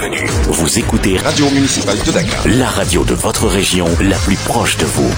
Bienvenue. Vous écoutez Radio Municipale de Dakar. la radio de votre région, la plus proche de vous.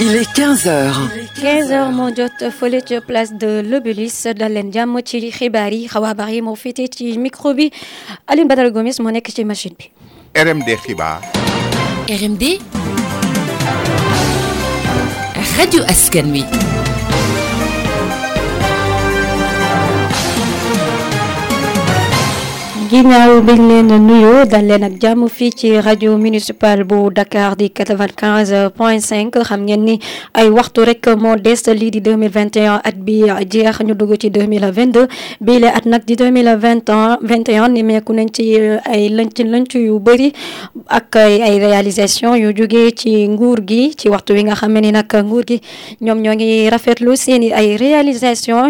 Il est 15 heures. 15h moo jot fële ca place de l'Obélisque dal leen jàmm ci xibaar yi xabaar yi moo féete ci micro bi Aline Badara Gomis moo nekk ci machine bi. RMD xibaar. RMD rajo askan wi ginnaaw biñ leen nuyoo municipal Dakar di 95 point 5 xam ngeen ni ay waxtu rek moo des lii di 2021 at bi jeex ñu dugg ci 2022 bii nag di 2020 21 ni meeku nañ ci ay lënc lënc yu bëri ak ay réalisation yu jógee ci nguur gi ci waxtu wi nga xam réalisation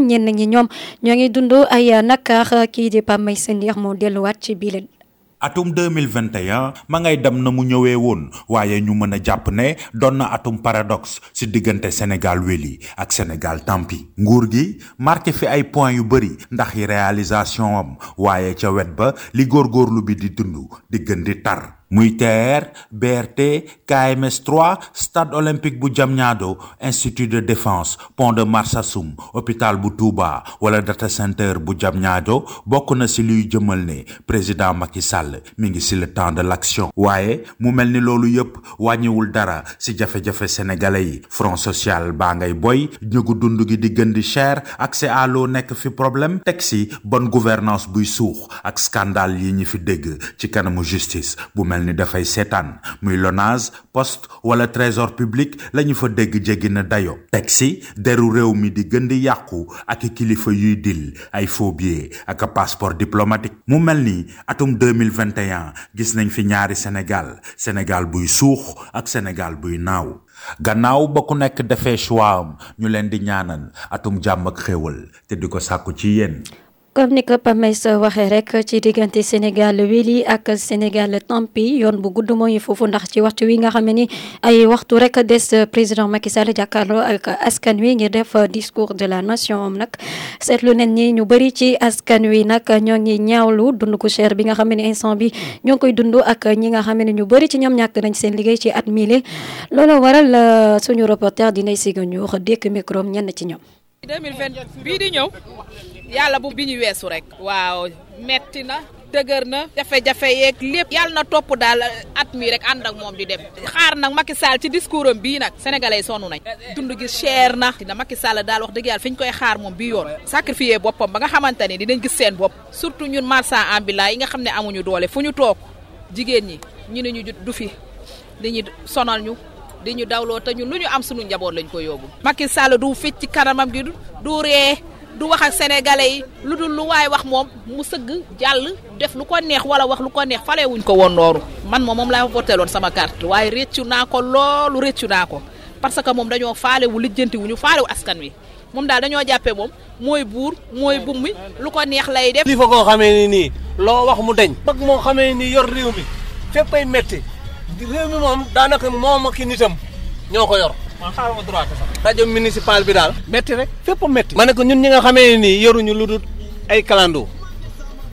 di delluwaat ci biile atum 2021 ma ngay dem na mu ñëwee woon waaye ñu mën a jàpp ne doon na atum paradoxe ci diggante Sénégal weli ak Sénégal tampi. Nguur gi marqué fi ay points yu bëri ndax réalisation am waaye ca wet ba li góorgóorlu bi di dund di gën di tar. Muy BRT KMS 3 stade olympique bu institut de défense pont de Marsassoum hôpital bu Touba data center bu Diamniadio na président Macky Sall mi ngi le temps de l'action. Waaye mu mel ni loolu wàññiwul dara ci jafe-jafe sénégalais yi. Front social baa ngay boy ñëgu dund gi di gën cher accès à l'eau fi problème teg ci bonne gouvernance buy suux ak scandale yi ñi fi dégg justice bu ni dafay seetaan. Muy LONASE poste wala trésor public la ñu fa dégg jéggi na dayo. Teg si deru réew mi di gën di yàqu ak kilifa yuy dil ay faux ak passeport diplomatique. Mu mel ni atum 2021 gis nañ fi ñaari Sénégal. Sénégal buy suux ak Sénégal buy naaw. Gannaaw ba ku nekk defee choix am ñu leen di ñaanal atum jàmm ak xéewal te di ko comme ni ko Pape Maysa waxee rek ci diggante Sénégal weli ak Sénégal tampi yoon bu gudd mooy foofu ndax ci waxtu wi nga xam ne ni ay waxtu rek des président Macky Sall jàkkaarloo ak askan wi ngir def discours de la nation am nag seetlu nañ ni ñu bëri ci askan wi nag ñoo ngi ñaawlu dund ko cher bi nga xam ne instant bi ñoo koy dund ak ñi nga xam ne ñu bëri ci ñoom ñàkk nañ seen liggéey ci at waral suñu reporter dinay siga ñu wax micro ñenn ci ñoom. 2020 bii di ñëw yàlla bu bi ñu weesu rek. Waaw metti na dëgër na jafe-jafe yeeg lépp. Yàlla na topp daal at mi rek ànd ak moom di dem. Xaar nag Macky Sall ci discours am bii nag. Sénégalais sonn nañ. Dund gi cher na. Dina Macky Sall daal wax dëgg yàlla fi ñu koy xaar moom bii yoon. Sacrifier boppam ba nga xamante ne dinañ gis seen bopp. Surtout ñun marchand ambulant yi nga xam ne amuñu doole fu ñu toog. Jigéen ñi ñu ne ñu du fi. Dañuy sonal ñu. Di ñu dawloo te ñun lu ñu am suñu njaboot lañ ko yóbbu. Macky Sall du fecc ci kanamam gi du ree du wax ak sénégalais yi lu dul lu waay wax moom mu sëgg jàll def lu ko neex wala wax lu ko neex fale wuñ ko woon nooru man moom moom laa voté loon sama carte waaye réccu naa ko loolu réccu naa ko. Parce que moom dañoo faale wu lijjanti wu ñu faale wu askan wi. Moom daal dañoo jàppee moom mooy buur mooy bummi lu ko neex lay def. li fa koo xamee ni nii loo wax mu deñ. Mag moo xamee ni yor réew mi fépp ay metti. Réew mi moom daanaka moom ak nitam ñoo ko yor. Man xaaral ma droit sax. rajo municipal bi daal. Métti rek fépp métti ma ne ko ñun ñi nga xamee nii yoruñu lu dul ay kalandoo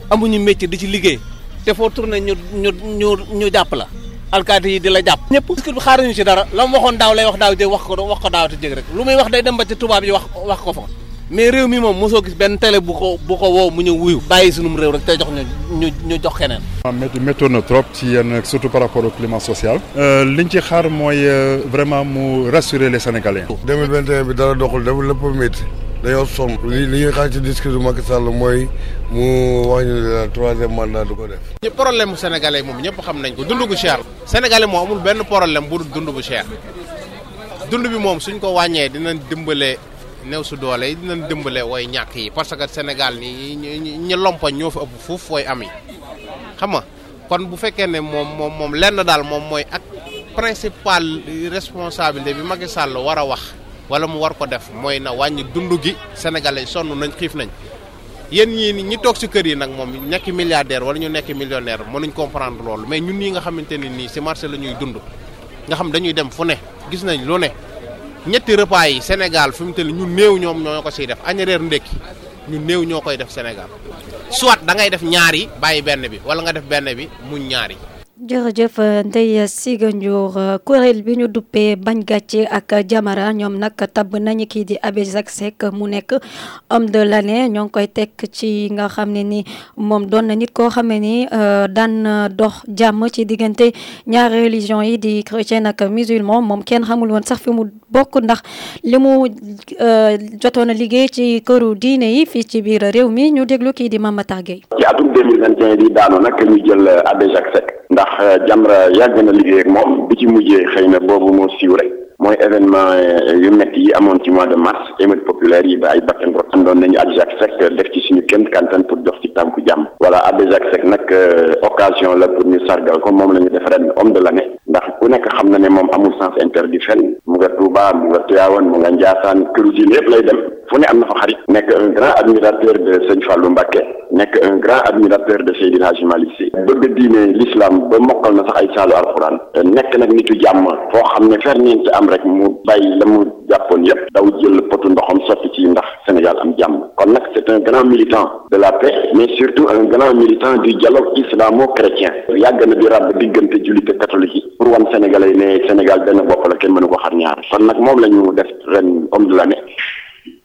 amuñu métier di ci liggéey. te foo tourné ñu ñu ñu ñu jàpp la. alkaati yi di la jàpp. ñëpp parce que xaaruñu ci dara. la mu waxoon daaw lay wax daaw jég wax ko wax ko daaw te jég rek. lu muy wax day dem ba ci tubaab yi wax wax ko fa. Mais réew mi moom mosoo gis benn télé bu ko bu ko woo mu ñëw wuyu. Bàyyi sunum réew rek te jox ñu ñu ñu jox keneen. Métti méttoon na trop ci yenn surtout par rapport au climat social. Liñ ci xaar mooy vraiment mu rassurer les sénégalais. 2021 bi dara doxul dafa lépp métti. Dañoo sonn. Li li ñuy xaar ci discours du Macky Sall mooy mu wax ñu ne troisième mandat du ko def. Ñu problème mu sénégalais moom ñëpp xam nañ ko. Dund bu cher. Sénégalais moom amul benn problème bu dund bu cher. Dund bi moom suñ ko wàññee dinañ dimbale néew su doole yi dinañ dimbale way ñàkk yi parce que Sénégal nii ñi lompañ ñoo fi ëpp fuuf way am yi. Xam nga kon bu fekkee ne moom moom moom lenn daal moom mooy ak principal responsabilité bi Macky Sall war a wax wala mu war ko def mooy na wàññi dund gi sénégalais sonn nañ xiif nañ. Yéen ñii ñi toog si kër yi nag moom nekk milliardaire wala ñu nekk millionnaire mënuñ comprendre loolu mais ñun ñi nga xamante ne nii si marché la ñuy dund nga xam dañuy dem fu ne gis nañ lu ne. Ñetti repas yi Sénégal fi mu toll ñu néew ñoom ñoo ko siy def añ reer ndékki ñu néew ñoo koy def Sénégal. Soit da ngay def ñaari bàyyi benn bi wala nga def benn bi muñ ñaari. Jërëjëf Ndeye Siga Ndiour kuréel bi ñu bañ ak Jamara ñoom nag tabb di homme de l'année. Ñoo koy teg ci nga xam ne ni moom ñaari religion yi di chrétien ak musulman. Moom kenn xamul woon sax fi mu ndax di Mama Targueye ci atum 2021 bi daanu nag ñu jël Abbé Jacques Seck ndax Jamra yàgg na liggéey ak moom bi événement yu yi amoon ci de mars émeute populaire yi ba ay àndoon nañu Seck def ci suñu kéem kantan pour ci tànku jàmm. Voilà Jacques nag occasion la pour ñu sargal ndax ku nekk xam na ne moom amul sens interdit fenn mu nga Touba mu nga Tivaouane mu nga Ndiassane këru diine yëpp lay dem fu ne am na fa xarit nekk un grand admirateur de Sëñ Fallou Mbacké nekk un grand admirateur de Seydi Hadji Malick Sy bëgg diine l'islam ba mokkal na sax ay saalu alxuraan nekk nag nitu jàmm foo xam ne ferñeent ci am rek mu bàyyi la mu c'est un grand militant de la paix mais surtout un grand militant du dialogue islamo-chrétien. Yàgg na di ràbb diggante catholique pour wan Sénégalais ne Sénégal benn bopp la kenn mënu ko xar ñaar. Kon nag moom def ren homme de l'année.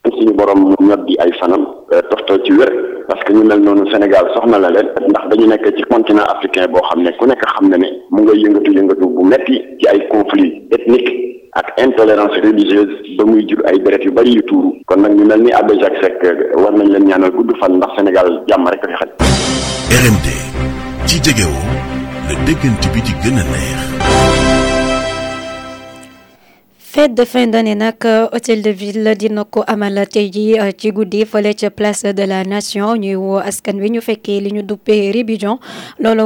Suñu borom ñot di ay fanam toxtal ci wér parce que ñu mel noonu Sénégal soxna la leen ndax dañu nekk ci continent africain boo xam ne ku nekk xam ne mu nga yëngatu intolérance religieuse ba muy jur ay deret yu bari yu tuuru kon nag ñu mel ni Abbé Jacques Seck war nañ leen ñaanal gudd fan ndax Sénégal jàmm rek fi xaj. RMD ci jegewoo la déggante bi di gën neex. Fête de fin d'année nag hôtel de ville dina ko amal tey ji ci guddi fële place de la nation ñuy woo askan wi ñu fekkee li ñu duppee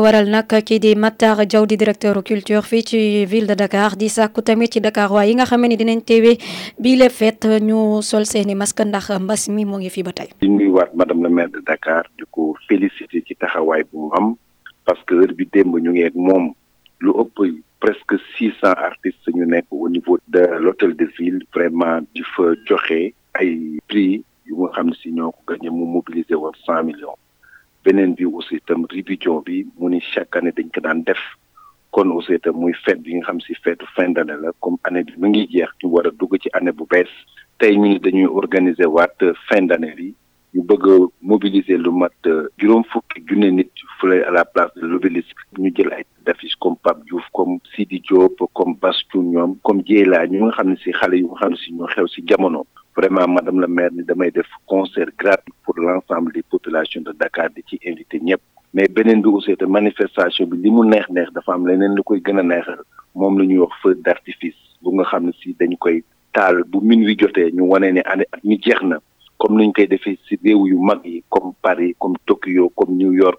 waral nag kii di Matar Diaw di directeur culture fii ci ville de Dakar di sàkku tamit ci Dakar waaye yi nga xam dinañ teewee bii la fête ñu sol seeni masque ndax mbas mi mu ngi fi madame le maire de Dakar di ko féliciter ci taxawaay bu am parce que heure bi démb ñu ngi ak lu ëpp. Presque six cents artistes ñu nekk au niveau de l'hôtel de ville vraiment di fa joxe ay prix yu nga xam ne si gagné mu mobiliser woon cent millions. Beneen bi aussi itam révision bi mu ni chaque année dañ ko daan def. Kon aussi itam muy fête bi nga xam si fête fin d'année la comme année bi mu ngi jeex ñu war dugg ci année bu bees. Tey ñu ni dañuy organiser waat fin d'année bi ñu bëgg a mobiliser lu mat juróom fukki junne nit fële à la place de l'obélisque ñu jël ay d'affiche comme Pape Diouf Sidi Diop comme Bastou ñoom comme Dieyla ñu nga xam ne si xale yu nga xam ne si si vraiment madame la maire ni damay def concert gratuit pour l'ensemble des populations de Dakar di ci invité ñëpp. Mais beneen bi aussi te manifestation bi li mu neex neex dafa am leneen lu koy gën neexal. Moom la wax feu d'artifice bu nga xam ne si dañu koy taal bu minuit jotee ñu wane ne année at ñu jeex na. Comme ni ñu koy defee ci réew yu mag yi comme Paris comme Tokyo comme New York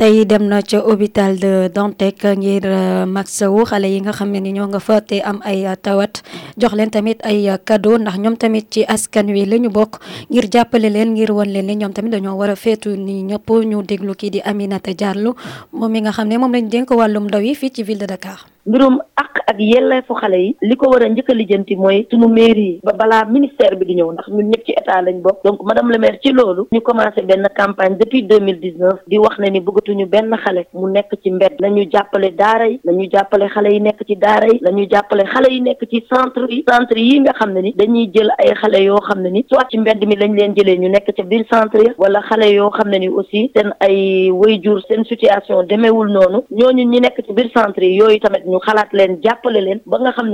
tey dem na ca hôpital de Dantec ngir maxawu xale yi nga xam ne ni ñoo nga fa te am ay tawat jox leen tamit ay cadeau ndax ñoom tamit ci askan wi la ñu bokk ngir jàppale leen ngir won leen ni ñoom tamit dañoo war a feetu ni ñëpp ñu déglu kii di Aminata Diallo moom mi nga xam ne moom lañ dénk wàllum ndaw yi fii ci ville de Dakar. Mbirum ak ak yelleefu xale yi. li ko war a njëkk a lijjanti mooy sunu mairie yi. ba balaa ministère bi di ñëw ndax ñun ñëpp ci état lañ bokk. donc madame le maire ci loolu ñu commencé benn campagne depuis deux mille dix neuf di wax ne ni bëggatuñu benn xale mu nekk ci mbedd. nañu jàppale daara yi nañu jàppale xale yi nekk ci daara yi nañu jàppale xale yi nekk ci centre yi. yi nga xam ne ni dañuy jël ay xale yoo xam ne ni soit ci mbedd mi lañ leen jëlee ñu nekk ca biir centre wala xale yoo xam ne ni aussi seen ay waajur seen situation demeewul noonu. ñooñu ñi nekk ci biir centre yooyu tamit ñu xalaat leen jàppale leen ba nga xam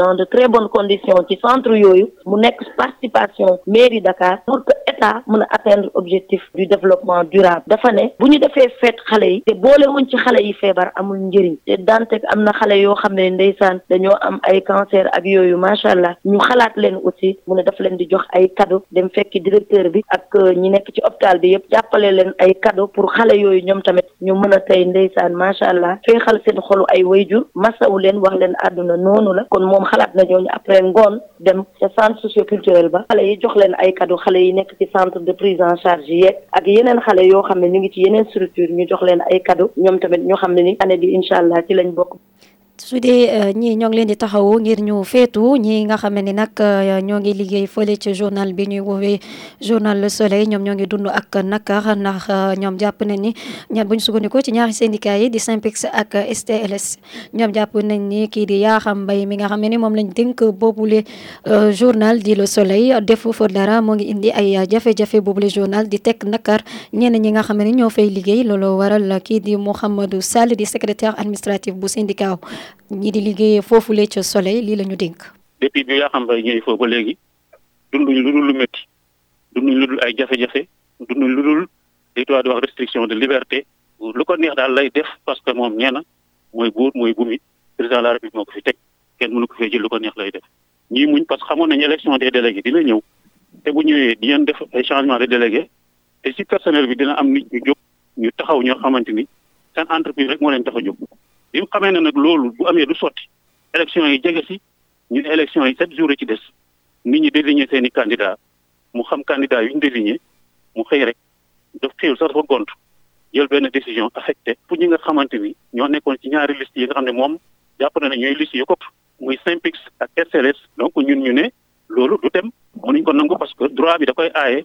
dans de très bonnes conditions ci centre yooyu mu nekk participation mairie Dakar pour état atteindre objectif du développement durable. Dafa ne bu ñu defee feet xale yi te boole wuñ ci xale yi feebar amul njëriñ. Te dante am na xale yoo cancer ak yooyu macha allah. Ñu xalaat aussi mu ne daf leen di ay cadeau directeur bi ak ñi nekk hôpital bi ay cadeau pour xale yooyu ñoom tamit ñu mën a tey ndeysaan ay la. Kon na après ba. Ay cadeau xale yi nekk centre de prise en charge yeeg ak yeneen xale yoo xam ne ñu ngi structure su dee ñii ñoo ngi leen di taxawu ngir ñu feetu ñi nga xam ne nag ñoo ngi liggéey fële ci journal bi ñuy woowee journal Le Soleil. Ñoom ñoo ngi dund ak nakar ndax ñoom jàpp nañ ni ñaar bu sukkandikoo ci ñaari syndicat yi di SYNPICS ak STLS ñoom jàpp nañ ni kii di Yakham Mbaye mi nga xam ne moom lañ dénk boobule journal di Le Soleil. Defu fa dara moo ngi indi ay jafe-jafe boobule journal di teg nakar ñenn ñi nga xam ne ñoo fay liggéey. Loolu waral kii di Mouhamadou Sall di secrétaire administratif bu syndicat ñi di liggéeyee foofu lee ca soleil lii la depuis bi Yakham Mbaye ñëwee foofu ba léegi dunduñ lu dul lu métti lu dul ay jafe-jafe lu dul li tubaab di restriction de liberté lu ko neex daal lay def parce que moom nee na mooy buur mooy de la république moo ko fi teg kenn mënu parce que xamoon élection des délégués dina ñëw te bu ñëwee di ngeen def ay changement de délégué te si personnel bi dina am nit ñu jóg ñu taxaw ñoo xamante ni seen entreprise rek moo leen tax a jóg. Bi mu xamee ne nag loolu bu amee du sotti. Élection yi jege si ñu ne élection yi sept jours ci des. Nit ñi désigné seen i candidat mu xam candidat yu ñu désigné mu xëy rek daf xëyul sax dafa gont. Jël benn décision affecté pour ñi nga xamante ni ñoo nekkoon ci ñaari liste yi nga xam ne moom jàpp na ne ñooy liste yu kopp. Muy SYNPICS ak rcls donc ñun ñu ne loolu du dem. Mënuñ ko nangu parce que droit bi da koy aaye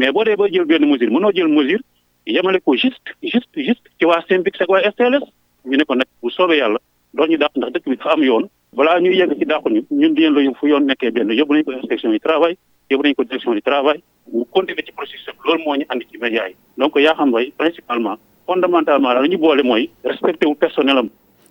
mais boo dee ba jël benn mesure mënoo jël mesure yemale ko juste juste juste ci waa SYNPICS waa STLS ñu ne ko nag bu soobee yàlla ñu dàq ndax dëkk bi dafa am yoon. Balaa ñuy yegg ci dàqu ñu ñun di fu yoon nekkee benn yóbbu ko inspection du travail yóbbu ko direction du travail mu continuer ci processus loolu moo ñu andi ci média yi. Donc yaa xam principalement fondamentalement la ñu boole mooy respecté wu personnel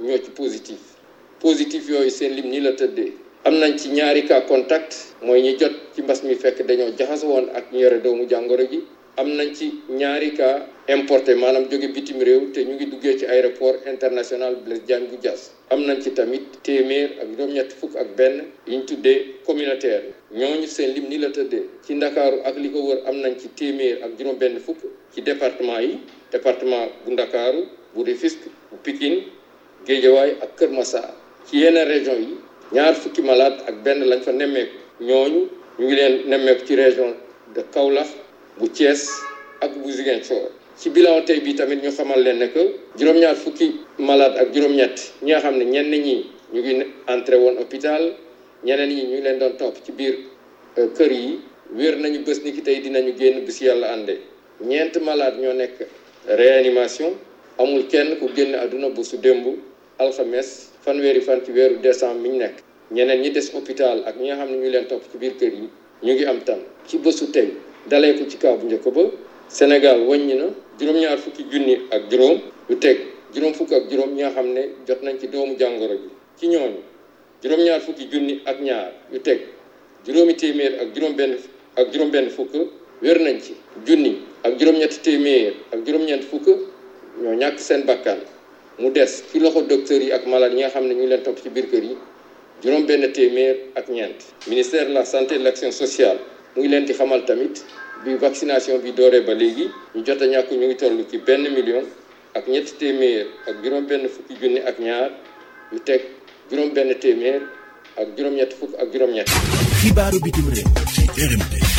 ñoo ci positif. Positif yooyu seen lim nii la tëddee. Am nañ ci ñaari cas contact mooy ñi jot ci mbas mi fekk dañoo jaxas woon ak ñu yore doomu jàngoro ji. Am nañ ci ñaari cas importé maanaam jóge bitim réew te ñu ngi duggee ci aéroport international Blaise Diagne bu Diass. Am nañ ci tamit téeméer ak juróom-ñetti fukk ak benn yi tuddee communautaire. Ñooñu seen lim nii la tëddee. Ci ndakaaru ak li ko wër am nañ ci téeméer ak juróom-benn fukk ci département yi. Département bu ndakaaru bu Rufisque bu Pikine Géejawaay ak Kër Massar. Ci yeneen région yi ñaar fukki malade ak benn lañ fa nemmeeku. Ñooñu ñu ngi leen nemmeeku ci région de Kaolack bu Thiès ak bu Ziguinchor. Ci bilan tey bi tamit ñu xamal leen ne que juróom-ñaar fukki malade ak juróom-ñett ñi nga xam ne ñenn ñi ñu ngi entré woon hôpital ñeneen ñi ñu leen doon topp ci biir kër yi. Wér nañu bés ni tey dinañu génn bis yàlla ñeent malade ñoo nekk réanimation. Amul kenn ku génn àdduna bu su démb alxames fanweeri fan ci weeru décembre mi ñu nekk. Ñeneen ñi des hôpital ak ñi nga xam ne ñu leen topp ci biir kër yi ñu ngi am tan. Ci bésu tey dalee ko ci kaw bu njëkk ba Sénégal wàññi na juróom-ñaar fukki junni ak juróom yu teg juróom fukk ak juróom ñi nga xam ne jot nañ ci doomu jàngoro bi ci ñooñu juróom-ñaar fukki junni ak ñaar yu teg juróomi téeméer ak juróom-benn ak juróom-benn fukk wér nañ ci. Junni ak juróom-ñetti téeméer ak juróom-ñeent fukk ñoo ñàkk seen bakkan mu des ci loxo docteurs yi ak malade yi nga xam ne ñu leen juróom benn ministère de la santé et de l'action sociale mu ngi leen di xamal vaccination bi dooree ba léegi ñu jot a ñàkk ñu ngi toll ci benn million ak ñetti téeméer ak juróom-benn fukki junni ak ñaar RMD.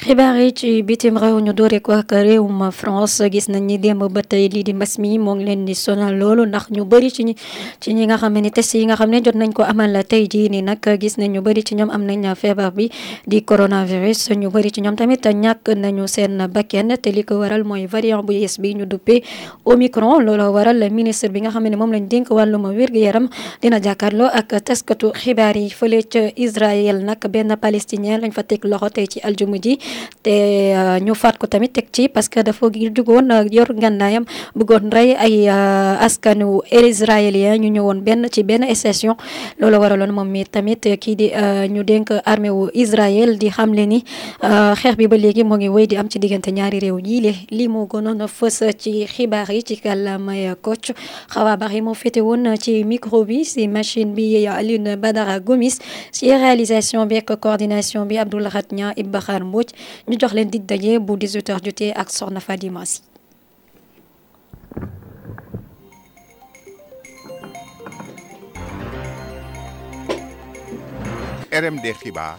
Xibaar ci bitim réew ñu doore ko ak réewum France gis nañ ni démb ba tey lii di mbas mi moo ngi leen ni sonal loolu ndax ñu bëri ci ñi ci ñi nga xam ne test yi nga xam ne jot nañ ko amal tey jii ni nag gis nañ ñu bëri ci ñoom am nañ feebar bi di coronavirus. Ñu bëri ci ñoom tamit ñàkk nañu seen bakken te li ko waral mooy variant bu yees bi ñu duppee Omicron. Loolu waral ministre bi nga xam ne moom lañ dénk wàllum wér-gu-yaram dina jàkkaarloo ak taskatu xibaar yi fële ca Israël. Nag benn palestinien lañ fa teg loxo tey ci aljuma ji te ñu faat ko tamit teg ci parce que dafa jugoon yor ngànnaayam bëggoon rey ay askanu israélien ñu ñëwoon benn ci benn station loolu waraloon moom mi tamit kii di ñu dénk armée wu Israël di xamle ni xeex bi ba léegi moo ngi wéy di am ci diggante ñaari réew yi. Le lii moo gënoon ci xibaar yi ci kàllaamay Kocc Xawa Bari moo féete woon ci micro bi si machine bi Alioune Badara Gomis ci réalisation bi ak coordination bi Abdoulahat Nia Ibakhar Mbodj ñu jox leen dig daje bu 18h jotee ak Soxna Fadima Si RMD xibaar.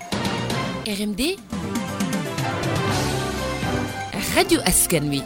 RMD Radio Askan Wi